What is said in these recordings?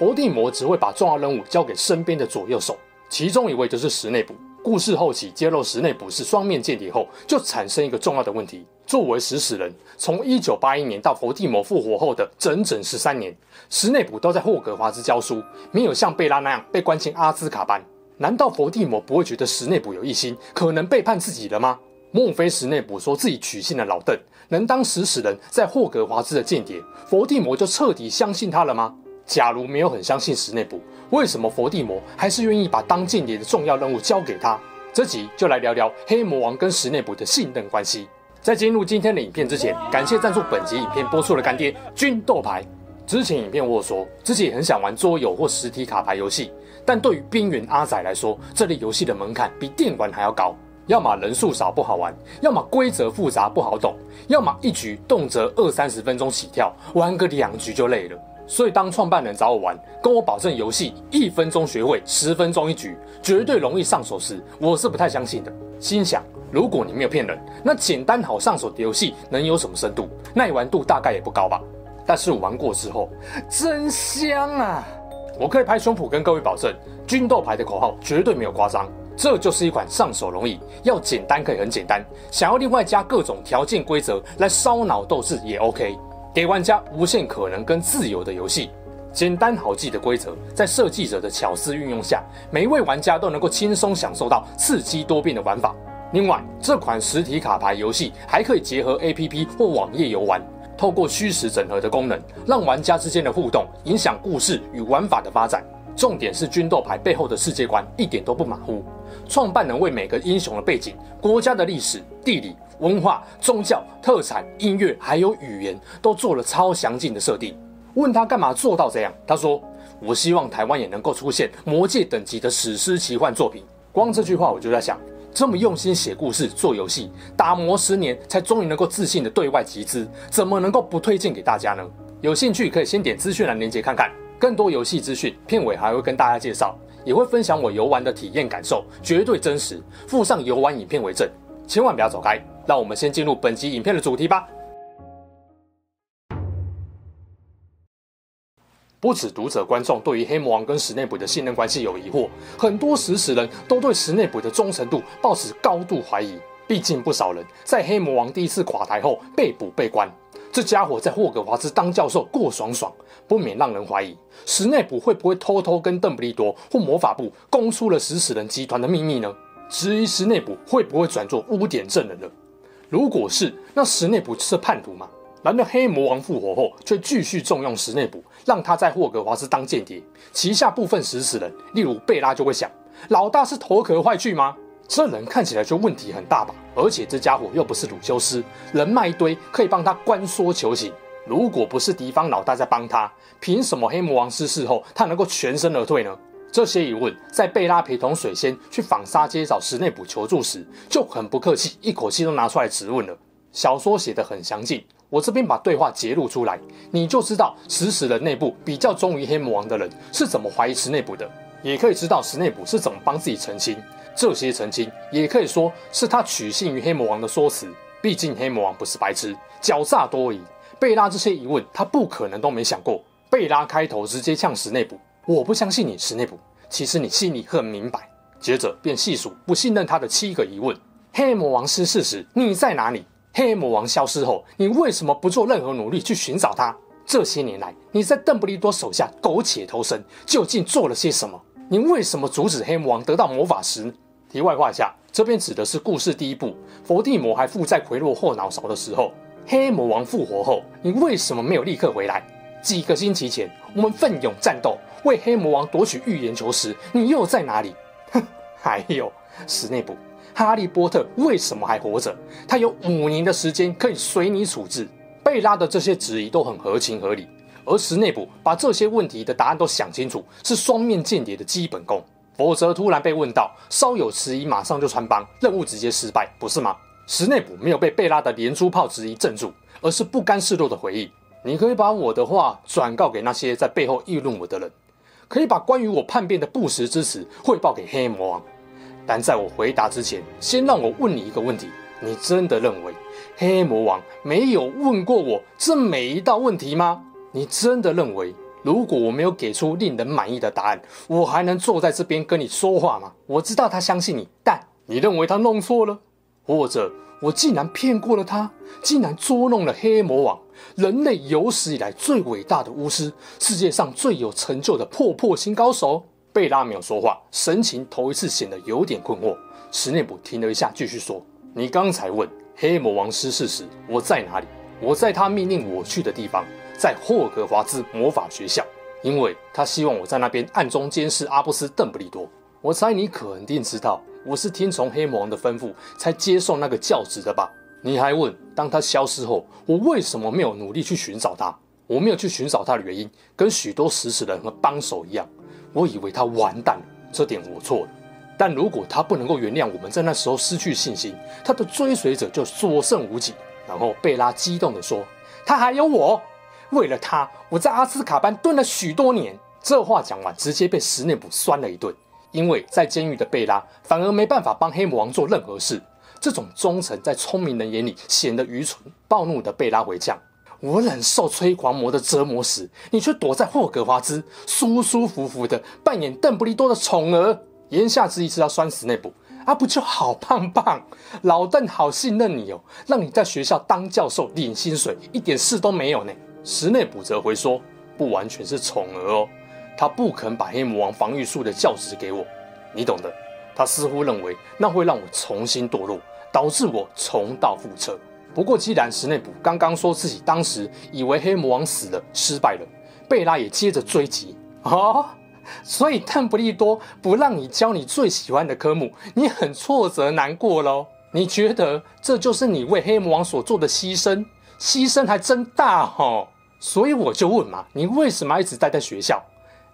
伏地魔只会把重要任务交给身边的左右手，其中一位就是石内卜。故事后期揭露石内卜是双面间谍后，就产生一个重要的问题：作为食死人，从一九八一年到伏地魔复活后的整整十三年，石内卜都在霍格华兹教书，没有像贝拉那样被关进阿兹卡班。难道伏地魔不会觉得石内卜有异心，可能背叛自己了吗？莫非石内卜说自己取信了老邓，能当食死人在霍格华兹的间谍，伏地魔就彻底相信他了吗？假如没有很相信石内卜，为什么佛地魔还是愿意把当间谍的重要任务交给他？这集就来聊聊黑魔王跟石内卜的信任关系。在进入今天的影片之前，感谢赞助本集影片播出的干爹军斗牌。之前影片我有说自己很想玩桌游或实体卡牌游戏，但对于边缘阿仔来说，这类游戏的门槛比电玩还要高，要么人数少不好玩，要么规则复杂不好懂，要么一局动辄二三十分钟起跳，玩个两局就累了。所以，当创办人找我玩，跟我保证游戏一分钟学会，十分钟一局，绝对容易上手时，我是不太相信的。心想，如果你没有骗人，那简单好上手的游戏能有什么深度？耐玩度大概也不高吧。但是我玩过之后，真香啊！我可以拍胸脯跟各位保证，军斗牌的口号绝对没有夸张。这就是一款上手容易，要简单可以很简单，想要另外加各种条件规则来烧脑斗智也 OK。给玩家无限可能跟自由的游戏，简单好记的规则，在设计者的巧思运用下，每一位玩家都能够轻松享受到刺激多变的玩法。另外，这款实体卡牌游戏还可以结合 APP 或网页游玩，透过虚实整合的功能，让玩家之间的互动影响故事与玩法的发展。重点是军斗牌背后的世界观一点都不马虎，创办人为每个英雄的背景、国家的历史、地理。文化、宗教、特产、音乐，还有语言，都做了超详尽的设定。问他干嘛做到这样？他说：“我希望台湾也能够出现魔戒等级的史诗奇幻作品。”光这句话我就在想，这么用心写故事、做游戏，打磨十年才终于能够自信的对外集资，怎么能够不推荐给大家呢？有兴趣可以先点资讯栏链接看看，更多游戏资讯，片尾还会跟大家介绍，也会分享我游玩的体验感受，绝对真实，附上游玩影片为证，千万不要走开。让我们先进入本集影片的主题吧。不止读者观众对于黑魔王跟史内卜的信任关系有疑惑，很多食死人都对史内卜的忠诚度抱持高度怀疑。毕竟不少人在黑魔王第一次垮台后被捕被关，这家伙在霍格华兹当教授过爽爽，不免让人怀疑史内卜会不会偷偷跟邓布利多或魔法部供出了食死人集团的秘密呢？质疑石内卜会不会转做污点证人了？如果是，那石内卜是叛徒吗？难道黑魔王复活后却继续重用石内卜，让他在霍格华兹当间谍？旗下部分食死人，例如贝拉就会想：老大是头壳坏去吗？这人看起来就问题很大吧？而且这家伙又不是鲁修斯，人脉一堆，可以帮他关说求情。如果不是敌方老大在帮他，凭什么黑魔王失事后他能够全身而退呢？这些疑问，在贝拉陪同水仙去纺纱街找石内卜求助时，就很不客气，一口气都拿出来质问了。小说写得很详尽，我这边把对话揭露出来，你就知道食死人内部比较忠于黑魔王的人是怎么怀疑石内卜的，也可以知道石内卜是怎么帮自己澄清。这些澄清也可以说是他取信于黑魔王的说辞。毕竟黑魔王不是白痴，狡诈多疑。贝拉这些疑问，他不可能都没想过。贝拉开头直接呛石内卜。我不相信你，石内卜。其实你心里很明白。接着便细数不信任他的七个疑问：黑魔王失事时你在哪里？黑魔王消失后你为什么不做任何努力去寻找他？这些年来你在邓布利多手下苟且偷生，究竟做了些什么？你为什么阻止黑魔王得到魔法石？题外话下，这边指的是故事第一部，佛地魔还附在奎洛后脑勺的时候。黑魔王复活后，你为什么没有立刻回来？几个星期前我们奋勇战斗。为黑魔王夺取预言球时，你又在哪里？哼，还有史内卜，哈利波特为什么还活着？他有五年的时间可以随你处置。贝拉的这些质疑都很合情合理，而史内普把这些问题的答案都想清楚，是双面间谍的基本功。否则突然被问到，稍有迟疑，马上就穿帮，任务直接失败，不是吗？史内普没有被贝拉的连珠炮质疑镇住，而是不甘示弱的回应：“你可以把我的话转告给那些在背后议论我的人，可以把关于我叛变的不实之词汇报给黑魔王。但在我回答之前，先让我问你一个问题：你真的认为黑魔王没有问过我这每一道问题吗？你真的认为？”如果我没有给出令人满意的答案，我还能坐在这边跟你说话吗？我知道他相信你，但你认为他弄错了，或者我竟然骗过了他，竟然捉弄了黑魔王，人类有史以来最伟大的巫师，世界上最有成就的破破新高手。贝拉没有说话，神情头一次显得有点困惑。史内普停了一下，继续说：“你刚才问黑魔王失事时我在哪里？我在他命令我去的地方。”在霍格华兹魔法学校，因为他希望我在那边暗中监视阿布斯·邓布利多。我猜你肯定知道，我是听从黑魔王的吩咐才接受那个教职的吧？你还问，当他消失后，我为什么没有努力去寻找他？我没有去寻找他的原因，跟许多死死的人和帮手一样，我以为他完蛋了，这点我错了。但如果他不能够原谅我们在那时候失去信心，他的追随者就所剩无几。然后贝拉激动地说：“他还有我。”为了他，我在阿兹卡班蹲了许多年。这话讲完，直接被斯内普酸了一顿。因为在监狱的贝拉反而没办法帮黑魔王做任何事。这种忠诚在聪明人眼里显得愚蠢。暴怒的贝拉回呛：“我忍受催狂魔的折磨时，你却躲在霍格华兹，舒舒服服的扮演邓布利多的宠儿。”言下之意是要酸死内普。啊，不就好棒棒？老邓好信任你哦，让你在学校当教授领薪水，一点事都没有呢。史内普则回说：“不完全是宠儿哦，他不肯把黑魔王防御术的教职给我，你懂的。他似乎认为那会让我重新堕落，导致我重蹈覆辙。不过，既然史内普刚刚说自己当时以为黑魔王死了，失败了，贝拉也接着追击哦，所以邓布利多不让你教你最喜欢的科目，你很挫折难过喽？你觉得这就是你为黑魔王所做的牺牲？”牺牲还真大哦，所以我就问嘛，你为什么一直待在学校？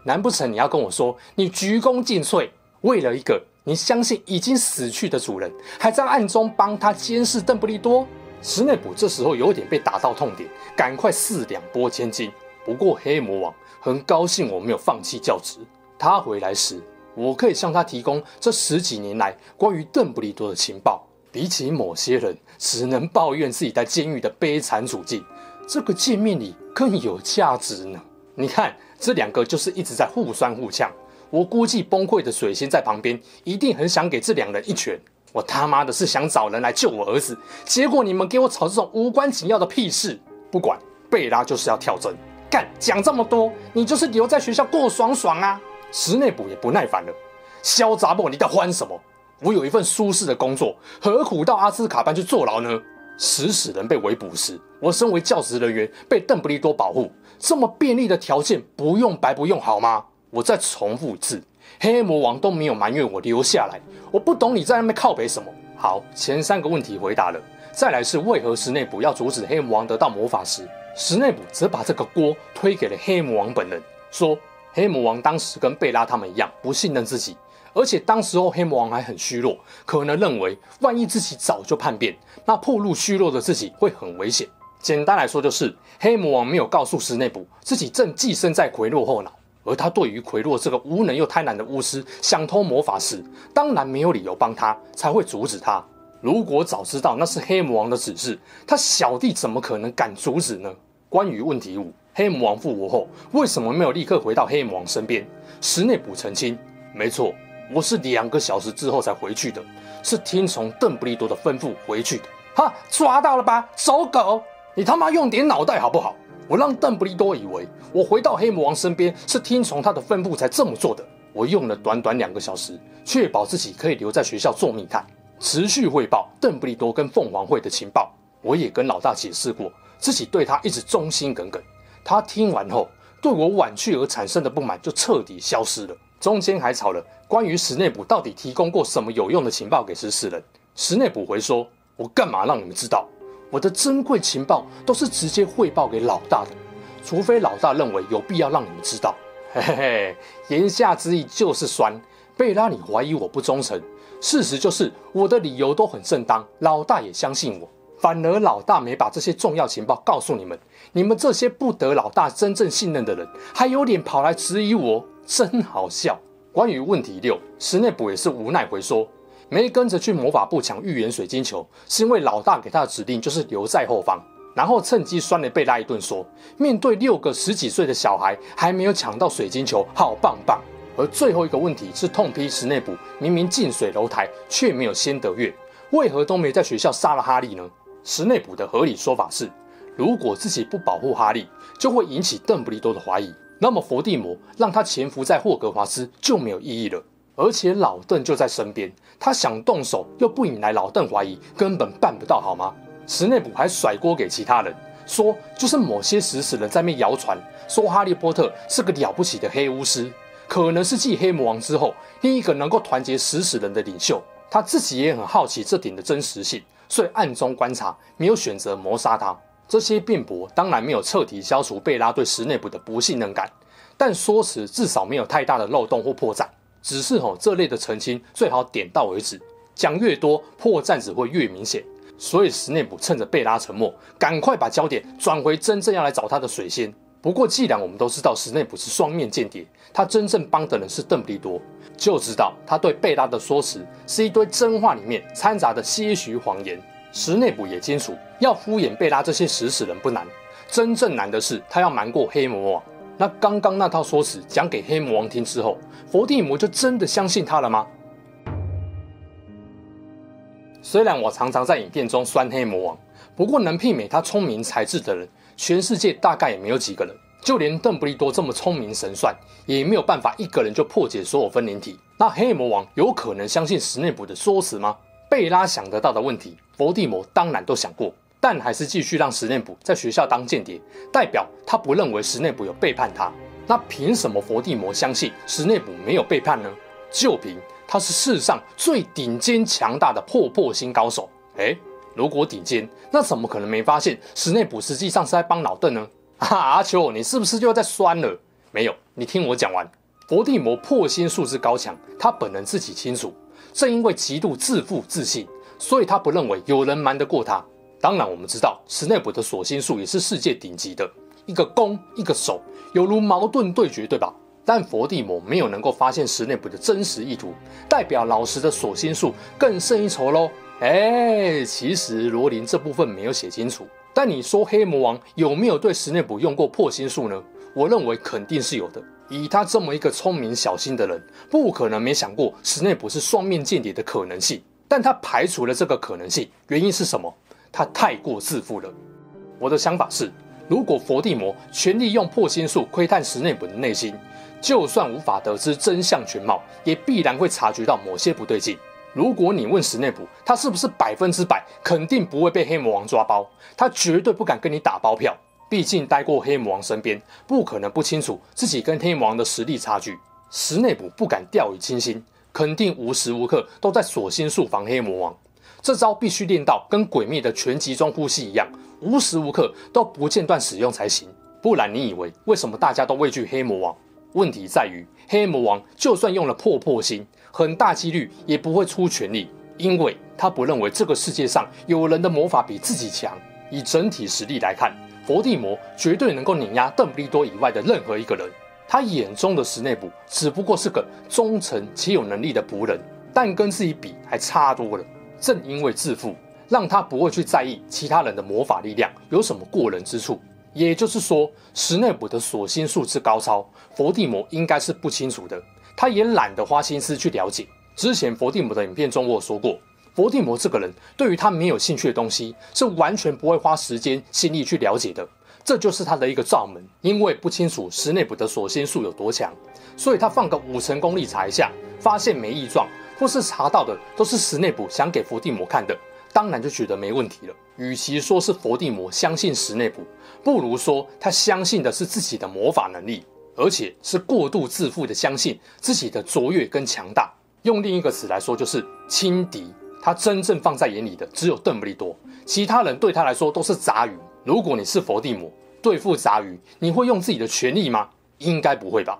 难不成你要跟我说，你鞠躬尽瘁，为了一个你相信已经死去的主人，还在暗中帮他监视邓布利多？史内普这时候有点被打到痛点，赶快四两拨千斤。不过黑魔王很高兴我没有放弃教职，他回来时，我可以向他提供这十几年来关于邓布利多的情报。比起某些人只能抱怨自己在监狱的悲惨处境，这个见面礼更有价值呢。你看，这两个就是一直在互酸互呛。我估计崩溃的水仙在旁边一定很想给这两人一拳。我他妈的是想找人来救我儿子，结果你们给我吵这种无关紧要的屁事。不管，贝拉就是要跳针。干，讲这么多，你就是留在学校过爽爽啊！史内普也不耐烦了，小杂货，你在欢什么？我有一份舒适的工作，何苦到阿斯卡班去坐牢呢？食死人被围捕时，我身为教职人员被邓布利多保护，这么便利的条件不用白不用好吗？我再重复一次，黑魔王都没有埋怨我留下来，我不懂你在那边靠北什么。好，前三个问题回答了，再来是为何史内普要阻止黑魔王得到魔法石？史内普则把这个锅推给了黑魔王本人，说黑魔王当时跟贝拉他们一样不信任自己。而且当时候黑魔王还很虚弱，可能认为万一自己早就叛变，那暴露虚弱的自己会很危险。简单来说，就是黑魔王没有告诉史内普自己正寄生在奎洛后脑，而他对于奎洛这个无能又贪婪的巫师想偷魔法时，当然没有理由帮他，才会阻止他。如果早知道那是黑魔王的指示，他小弟怎么可能敢阻止呢？关于问题五，黑魔王复活后为什么没有立刻回到黑魔王身边？史内普澄清，没错。我是两个小时之后才回去的，是听从邓布利多的吩咐回去的。哈，抓到了吧，走狗！你他妈用点脑袋好不好？我让邓布利多以为我回到黑魔王身边是听从他的吩咐才这么做的。我用了短短两个小时，确保自己可以留在学校做密探，持续汇报邓布利多跟凤凰会的情报。我也跟老大解释过，自己对他一直忠心耿耿。他听完后，对我婉去而产生的不满就彻底消失了。中间还吵了关于史内普到底提供过什么有用的情报给十四人。史内普回说：“我干嘛让你们知道？我的珍贵情报都是直接汇报给老大的。除非老大认为有必要让你们知道。嘿嘿嘿，言下之意就是酸。贝拉，你怀疑我不忠诚，事实就是我的理由都很正当，老大也相信我。反而老大没把这些重要情报告诉你们，你们这些不得老大真正信任的人，还有脸跑来质疑我，真好笑。关于问题六，史内普也是无奈回说，没跟着去魔法部抢预言水晶球，是因为老大给他的指令就是留在后方，然后趁机酸了贝拉一顿，说面对六个十几岁的小孩还没有抢到水晶球，好棒棒。而最后一个问题是痛批史内普明明近水楼台，却没有先得月，为何都没在学校杀了哈利呢？史内普的合理说法是，如果自己不保护哈利，就会引起邓布利多的怀疑，那么伏地魔让他潜伏在霍格华兹就没有意义了。而且老邓就在身边，他想动手又不引来老邓怀疑，根本办不到，好吗？史内普还甩锅给其他人，说就是某些食死人在面谣传，说哈利波特是个了不起的黑巫师，可能是继黑魔王之后另一个能够团结食死人的领袖。他自己也很好奇这点的真实性。所以暗中观察，没有选择谋杀他。这些辩驳当然没有彻底消除贝拉对史内普的不信任感，但说辞至少没有太大的漏洞或破绽。只是吼，这类的澄清最好点到为止，讲越多破绽只会越明显。所以史内普趁着贝拉沉默，赶快把焦点转回真正要来找他的水仙。不过既然我们都知道史内普是双面间谍，他真正帮的人是邓布利多。就知道他对贝拉的说辞是一堆真话里面掺杂的些许谎言。史内普也清楚，要敷衍贝拉这些死死人不难，真正难的是他要瞒过黑魔王。那刚刚那套说辞讲给黑魔王听之后，伏地魔就真的相信他了吗？虽然我常常在影片中酸黑魔王，不过能媲美他聪明才智的人，全世界大概也没有几个人。就连邓布利多这么聪明神算，也没有办法一个人就破解所有分灵体。那黑魔王有可能相信史内普的说辞吗？贝拉想得到的问题，伏地魔当然都想过，但还是继续让史内普在学校当间谍，代表他不认为史内普有背叛他。那凭什么伏地魔相信史内普没有背叛呢？就凭他是世上最顶尖强大的破破星高手。诶，如果顶尖，那怎么可能没发现史内普实际上是在帮老邓呢？啊，阿秋，你是不是又在酸了？没有，你听我讲完。伏地魔破心术之高强，他本人自己清楚。正因为极度自负自信，所以他不认为有人瞒得过他。当然，我们知道史内普的锁心术也是世界顶级的，一个攻，一个守，犹如矛盾对决，对吧？但伏地魔没有能够发现史内普的真实意图，代表老实的锁心术更胜一筹喽。哎，其实罗琳这部分没有写清楚。但你说黑魔王有没有对史内普用过破心术呢？我认为肯定是有的。以他这么一个聪明小心的人，不可能没想过史内普是双面间谍的可能性。但他排除了这个可能性，原因是什么？他太过自负了。我的想法是，如果伏地魔全力用破心术窥探史内普的内心，就算无法得知真相全貌，也必然会察觉到某些不对劲。如果你问史内普，他是不是百分之百肯定不会被黑魔王抓包？他绝对不敢跟你打包票。毕竟待过黑魔王身边，不可能不清楚自己跟黑魔王的实力差距。史内卜不敢掉以轻心，肯定无时无刻都在锁心术防黑魔王。这招必须练到跟鬼灭的全集中呼吸一样，无时无刻都不间断使用才行。不然你以为为什么大家都畏惧黑魔王？问题在于黑魔王就算用了破破心。很大几率也不会出全力，因为他不认为这个世界上有人的魔法比自己强。以整体实力来看，伏地魔绝对能够碾压邓布利多以外的任何一个人。他眼中的史内普只不过是个忠诚且有能力的仆人，但跟自己比还差多了。正因为自负，让他不会去在意其他人的魔法力量有什么过人之处。也就是说，史内普的锁心术之高超，伏地魔应该是不清楚的。他也懒得花心思去了解。之前伏地魔的影片中，我有说过，伏地魔这个人对于他没有兴趣的东西，是完全不会花时间心力去了解的。这就是他的一个罩门。因为不清楚史内普的锁心术有多强，所以他放个五成功力查一下，发现没异状，或是查到的都是史内普想给伏地魔看的，当然就觉得没问题了。与其说是伏地魔相信史内普，不如说他相信的是自己的魔法能力。而且是过度自负的相信自己的卓越跟强大，用另一个词来说就是轻敌。他真正放在眼里的只有邓布利多，其他人对他来说都是杂鱼。如果你是伏地魔，对付杂鱼，你会用自己的权力吗？应该不会吧。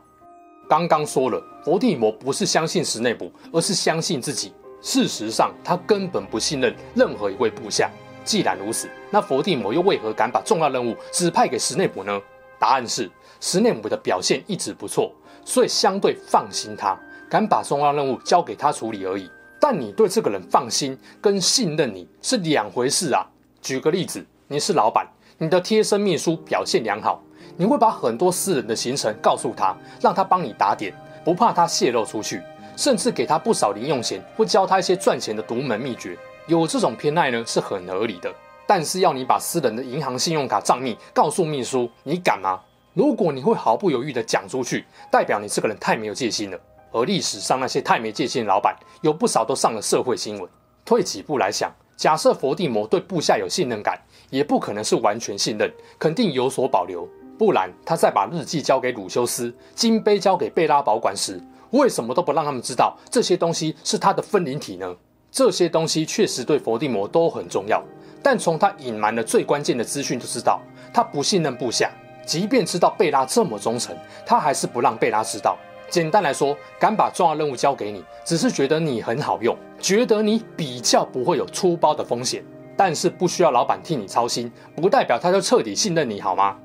刚刚说了，佛地魔不是相信史内卜，而是相信自己。事实上，他根本不信任任何一位部下。既然如此，那佛地魔又为何敢把重要任务指派给史内卜呢？答案是，史内卜的表现一直不错，所以相对放心他，敢把重要任务交给他处理而已。但你对这个人放心跟信任你是两回事啊。举个例子，你是老板，你的贴身秘书表现良好。你会把很多私人的行程告诉他，让他帮你打点，不怕他泄露出去，甚至给他不少零用钱，或教他一些赚钱的独门秘诀。有这种偏爱呢，是很合理的。但是要你把私人的银行信用卡账密告诉秘书，你敢吗？如果你会毫不犹豫地讲出去，代表你这个人太没有戒心了。而历史上那些太没戒心的老板，有不少都上了社会新闻。退几步来想，假设佛地魔对部下有信任感，也不可能是完全信任，肯定有所保留。不然，他在把日记交给鲁修斯，金杯交给贝拉保管时，为什么都不让他们知道这些东西是他的分灵体呢？这些东西确实对佛地魔都很重要，但从他隐瞒的最关键的资讯就知道，他不信任部下。即便知道贝拉这么忠诚，他还是不让贝拉知道。简单来说，敢把重要任务交给你，只是觉得你很好用，觉得你比较不会有出包的风险。但是不需要老板替你操心，不代表他就彻底信任你，好吗？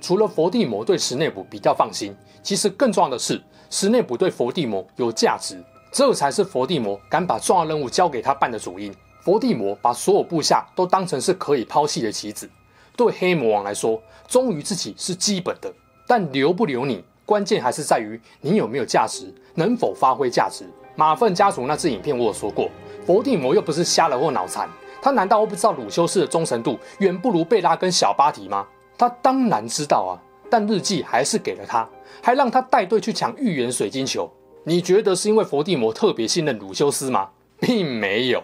除了佛地魔对史内卜比较放心，其实更重要的是，史内卜对佛地魔有价值，这才是佛地魔敢把重要任务交给他办的主因。佛地魔把所有部下都当成是可以抛弃的棋子，对黑魔王来说，忠于自己是基本的，但留不留你，关键还是在于你有没有价值，能否发挥价值。马粪家族那支影片我有说过，佛地魔又不是瞎了或脑残，他难道不知道鲁修斯的忠诚度远不如贝拉跟小巴提吗？他当然知道啊，但日记还是给了他，还让他带队去抢预言水晶球。你觉得是因为佛地魔特别信任鲁修斯吗？并没有。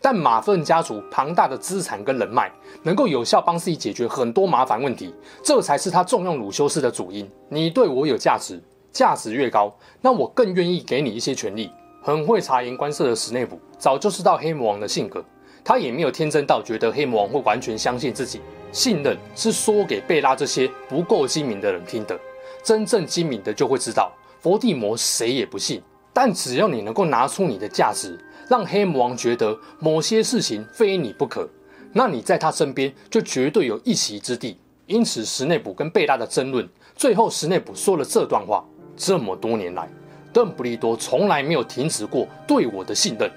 但马份家族庞大的资产跟人脉，能够有效帮自己解决很多麻烦问题，这才是他重用鲁修斯的主因。你对我有价值，价值越高，那我更愿意给你一些权利。很会察言观色的史内普，早就知道黑魔王的性格，他也没有天真到觉得黑魔王会完全相信自己。信任是说给贝拉这些不够精明的人听的，真正精明的就会知道，伏地魔谁也不信。但只要你能够拿出你的价值，让黑魔王觉得某些事情非你不可，那你在他身边就绝对有一席之地。因此，史内普跟贝拉的争论，最后史内普说了这段话：这么多年来，邓布利多从来没有停止过对我的信任，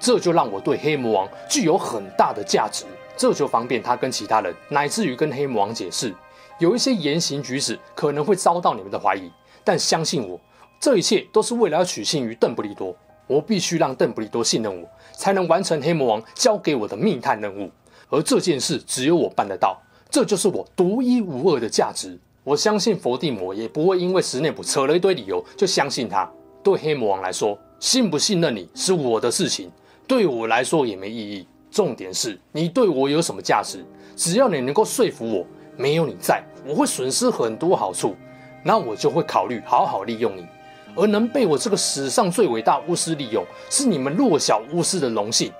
这就让我对黑魔王具有很大的价值。这就方便他跟其他人，乃至于跟黑魔王解释，有一些言行举止可能会遭到你们的怀疑，但相信我，这一切都是为了要取信于邓布利多。我必须让邓布利多信任我，才能完成黑魔王交给我的密探任务。而这件事只有我办得到，这就是我独一无二的价值。我相信佛地魔也不会因为史内普扯了一堆理由就相信他。对黑魔王来说，信不信任你是我的事情，对我来说也没意义。重点是你对我有什么价值？只要你能够说服我，没有你在，我会损失很多好处，那我就会考虑好好利用你。而能被我这个史上最伟大巫师利用，是你们弱小巫师的荣幸。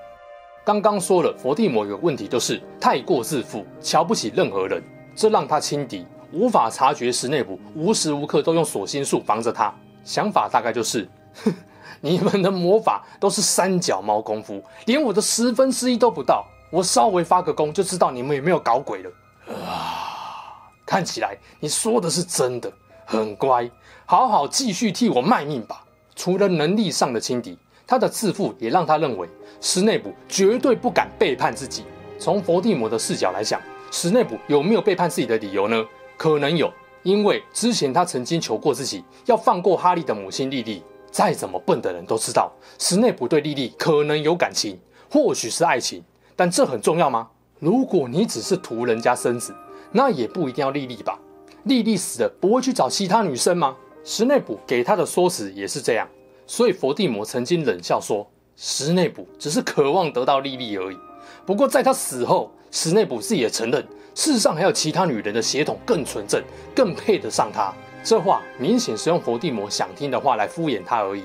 刚刚说了，佛地魔有个问题，就是太过自负，瞧不起任何人，这让他轻敌，无法察觉史内普无时无刻都用锁心术防着他。想法大概就是，哼。你们的魔法都是三脚猫功夫，连我的十分之一都不到。我稍微发个功就知道你们有没有搞鬼了。啊，看起来你说的是真的，很乖，好好继续替我卖命吧。除了能力上的轻敌，他的自负也让他认为斯内普绝对不敢背叛自己。从佛地魔的视角来讲，斯内普有没有背叛自己的理由呢？可能有，因为之前他曾经求过自己要放过哈利的母亲莉莉。再怎么笨的人都知道，斯内普对莉莉可能有感情，或许是爱情，但这很重要吗？如果你只是图人家身子，那也不一定要莉莉吧？莉莉死了不会去找其他女生吗？石内卜给他的说辞也是这样，所以佛地魔曾经冷笑说，石内卜只是渴望得到莉莉而已。不过在他死后，石内卜自己也承认，世上还有其他女人的血统更纯正，更配得上他。这话明显是用佛地魔想听的话来敷衍他而已。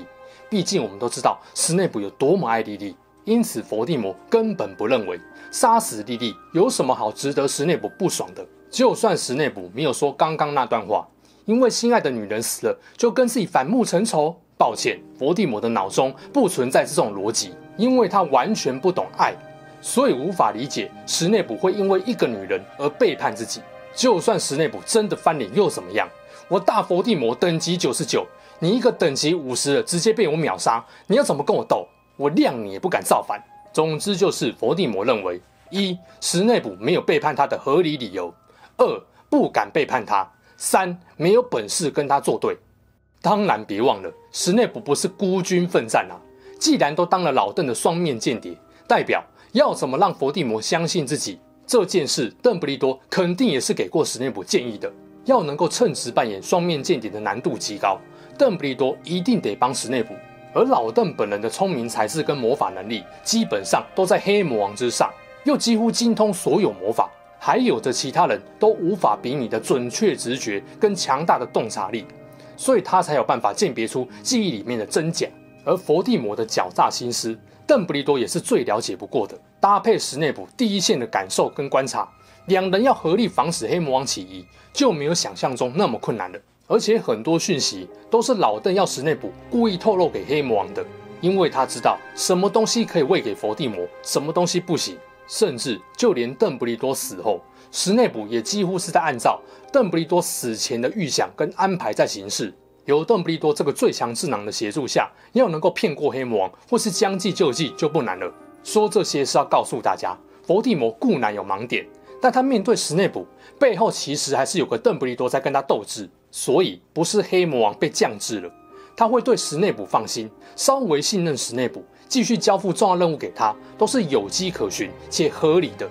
毕竟我们都知道石内卜有多么爱莉莉，因此佛地魔根本不认为杀死莉莉有什么好值得石内卜不爽的。就算石内卜没有说刚刚那段话，因为心爱的女人死了就跟自己反目成仇。抱歉，佛地魔的脑中不存在这种逻辑，因为他完全不懂爱，所以无法理解石内普会因为一个女人而背叛自己。就算石内普真的翻脸又怎么样？我大佛地魔等级九十九，你一个等级五十的直接被我秒杀，你要怎么跟我斗？我谅你也不敢造反。总之就是佛地魔认为：一、石内普没有背叛他的合理理由；二、不敢背叛他；三、没有本事跟他作对。当然，别忘了，史内普不是孤军奋战啊！既然都当了老邓的双面间谍，代表要怎么让伏地魔相信自己这件事，邓布利多肯定也是给过史内普建议的。要能够称职扮演双面间谍的难度极高，邓布利多一定得帮史内普。而老邓本人的聪明才智跟魔法能力，基本上都在黑魔王之上，又几乎精通所有魔法，还有着其他人都无法比拟的准确直觉跟强大的洞察力。所以他才有办法鉴别出记忆里面的真假，而伏地魔的狡诈心思，邓布利多也是最了解不过的。搭配史内卜第一线的感受跟观察，两人要合力防止黑魔王起疑，就没有想象中那么困难了。而且很多讯息都是老邓要史内卜故意透露给黑魔王的，因为他知道什么东西可以喂给伏地魔，什么东西不行，甚至就连邓布利多死后。史内卜也几乎是在按照邓布利多死前的预想跟安排在行事。有邓布利多这个最强智囊的协助下，要能够骗过黑魔王或是将计就计就不难了。说这些是要告诉大家，伏地魔固然有盲点，但他面对史内卜背后其实还是有个邓布利多在跟他斗智，所以不是黑魔王被降智了，他会对史内卜放心，稍微信任史内卜，继续交付重要任务给他，都是有迹可循且合理的。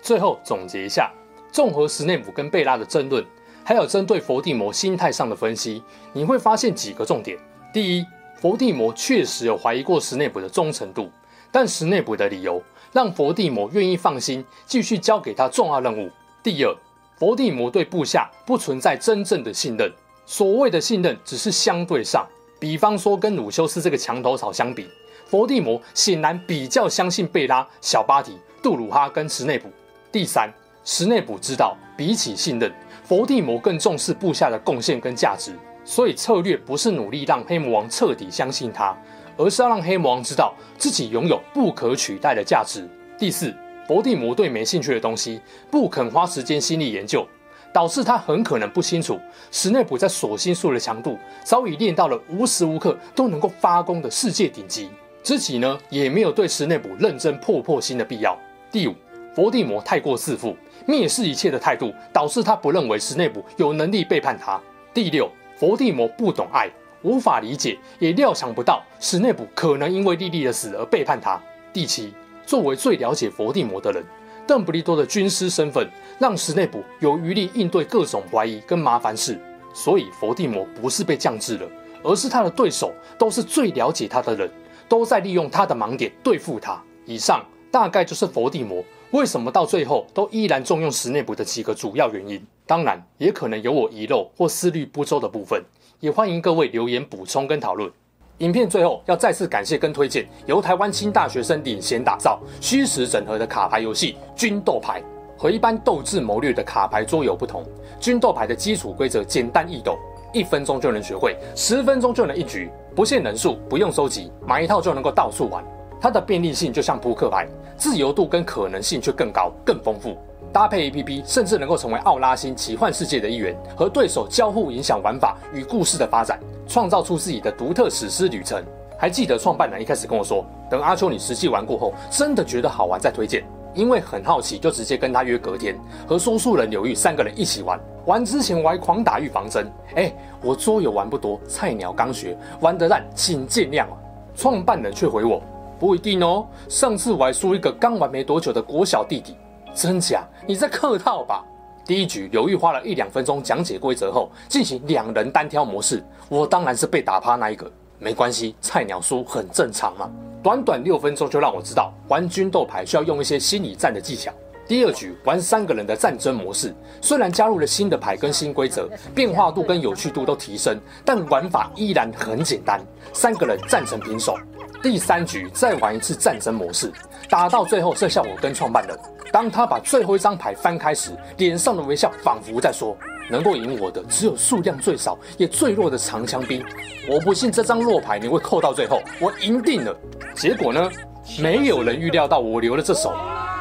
最后总结一下，综合石内姆跟贝拉的争论，还有针对佛地魔心态上的分析，你会发现几个重点：第一，佛地魔确实有怀疑过石内卜的忠诚度，但石内卜的理由让佛地魔愿意放心继续交给他重要任务；第二，佛地魔对部下不存在真正的信任，所谓的信任只是相对上，比方说跟鲁修斯这个墙头草相比，佛地魔显然比较相信贝拉、小巴提、杜鲁哈跟石内卜。第三，石内卜知道，比起信任，佛地魔更重视部下的贡献跟价值，所以策略不是努力让黑魔王彻底相信他，而是要让黑魔王知道自己拥有不可取代的价值。第四，佛地魔对没兴趣的东西不肯花时间心力研究，导致他很可能不清楚史内普在锁心术的强度早已练到了无时无刻都能够发功的世界顶级，自己呢也没有对史内普认真破破心的必要。第五。佛地魔太过自负、蔑视一切的态度，导致他不认为史内普有能力背叛他。第六，佛地魔不懂爱，无法理解，也料想不到史内普可能因为莉莉的死而背叛他。第七，作为最了解佛地魔的人，邓布利多的军师身份让史内卜有余力应对各种怀疑跟麻烦事。所以佛地魔不是被降智了，而是他的对手都是最了解他的人，都在利用他的盲点对付他。以上大概就是佛地魔。为什么到最后都依然重用史内卜的几个主要原因？当然，也可能有我遗漏或思虑不周的部分，也欢迎各位留言补充跟讨论。影片最后要再次感谢跟推荐由台湾青大学生领衔打造、虚实整合的卡牌游戏《军斗牌》。和一般斗智谋略的卡牌桌游不同，《军斗牌》的基础规则简单易懂，一分钟就能学会，十分钟就能一局，不限人数，不用收集，买一套就能够到处玩。它的便利性就像扑克牌，自由度跟可能性却更高、更丰富。搭配 APP，甚至能够成为奥拉星奇幻世界的一员，和对手交互影响玩法与故事的发展，创造出自己的独特史诗旅程。还记得创办人一开始跟我说，等阿秋你实际玩过后，真的觉得好玩再推荐。因为很好奇，就直接跟他约隔天，和说书人柳玉三个人一起玩。玩之前我还狂打预防针。哎，我桌游玩不多，菜鸟刚学，玩得烂，请见谅啊。创办人却回我。不一定哦，上次我还输一个刚玩没多久的国小弟弟，真假？你在客套吧？第一局刘玉花了一两分钟讲解规则后，进行两人单挑模式，我当然是被打趴那一个。没关系，菜鸟输很正常嘛。短短六分钟就让我知道玩军斗牌需要用一些心理战的技巧。第二局玩三个人的战争模式，虽然加入了新的牌跟新规则，变化度跟有趣度都提升，但玩法依然很简单，三个人战成平手。第三局再玩一次战争模式，打到最后剩下我跟创办人。当他把最后一张牌翻开时，脸上的微笑仿佛在说：“能够赢我的只有数量最少也最弱的长枪兵。我不信这张弱牌你会扣到最后，我赢定了。”结果呢？没有人预料到我留了这手，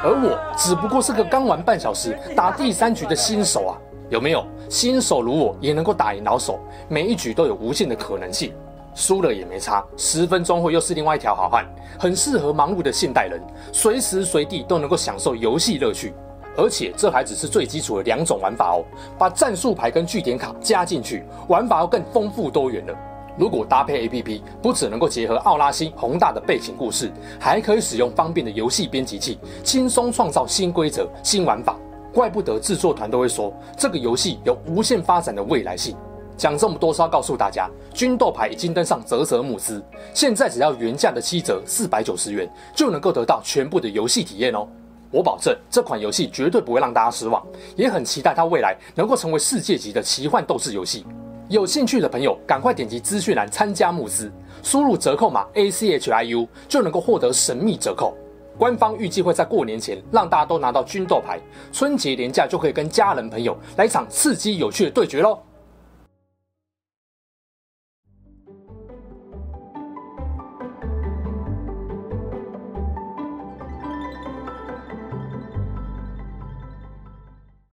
而我只不过是个刚玩半小时打第三局的新手啊！有没有？新手如我也能够打赢老手，每一局都有无限的可能性。输了也没差，十分钟后又是另外一条好汉，很适合忙碌的现代人，随时随地都能够享受游戏乐趣。而且这还只是最基础的两种玩法哦，把战术牌跟据点卡加进去，玩法要更丰富多元了。如果搭配 APP，不只能够结合奥拉星宏大的背景故事，还可以使用方便的游戏编辑器，轻松创造新规则、新玩法。怪不得制作团都会说，这个游戏有无限发展的未来性。讲这么多是要告诉大家，军斗牌已经登上啧啧募资，现在只要原价的七折四百九十元，就能够得到全部的游戏体验哦。我保证这款游戏绝对不会让大家失望，也很期待它未来能够成为世界级的奇幻斗士游戏。有兴趣的朋友，赶快点击资讯栏参加募资，输入折扣码 A C H I U 就能够获得神秘折扣。官方预计会在过年前让大家都拿到军斗牌，春节连假就可以跟家人朋友来一场刺激有趣的对决喽。